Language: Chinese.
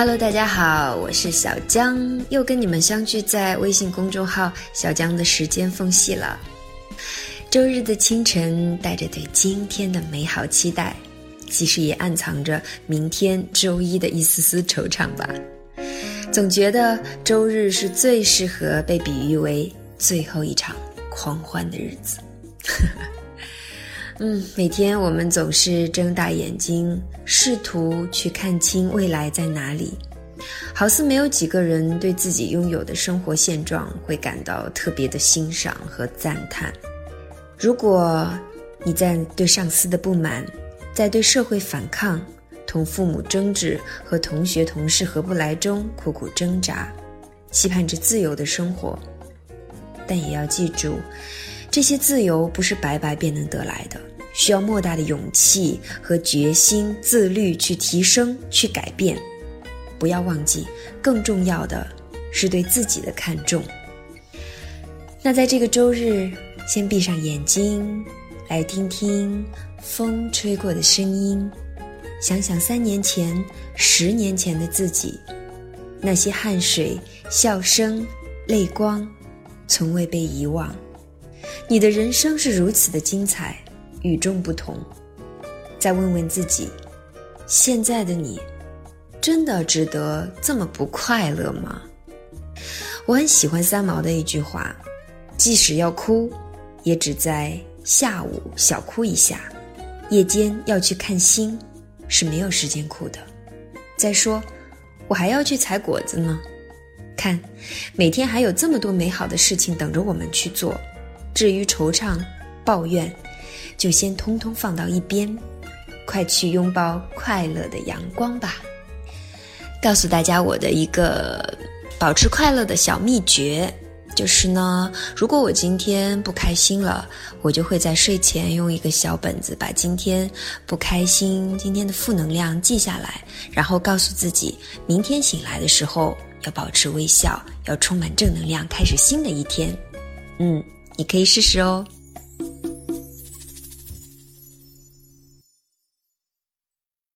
Hello，大家好，我是小江，又跟你们相聚在微信公众号“小江的时间缝隙”了。周日的清晨，带着对今天的美好期待，其实也暗藏着明天周一的一丝丝惆怅吧。总觉得周日是最适合被比喻为最后一场狂欢的日子。嗯，每天我们总是睁大眼睛，试图去看清未来在哪里，好似没有几个人对自己拥有的生活现状会感到特别的欣赏和赞叹。如果你在对上司的不满，在对社会反抗、同父母争执和同学同事合不来中苦苦挣扎，期盼着自由的生活，但也要记住，这些自由不是白白便能得来的。需要莫大的勇气和决心、自律去提升、去改变。不要忘记，更重要的是对自己的看重。那在这个周日，先闭上眼睛，来听听风吹过的声音，想想三年前、十年前的自己，那些汗水、笑声、泪光，从未被遗忘。你的人生是如此的精彩。与众不同，再问问自己：现在的你，真的值得这么不快乐吗？我很喜欢三毛的一句话：即使要哭，也只在下午小哭一下；夜间要去看星，是没有时间哭的。再说，我还要去采果子呢。看，每天还有这么多美好的事情等着我们去做。至于惆怅、抱怨，就先通通放到一边，快去拥抱快乐的阳光吧！告诉大家我的一个保持快乐的小秘诀，就是呢，如果我今天不开心了，我就会在睡前用一个小本子把今天不开心、今天的负能量记下来，然后告诉自己，明天醒来的时候要保持微笑，要充满正能量，开始新的一天。嗯，你可以试试哦。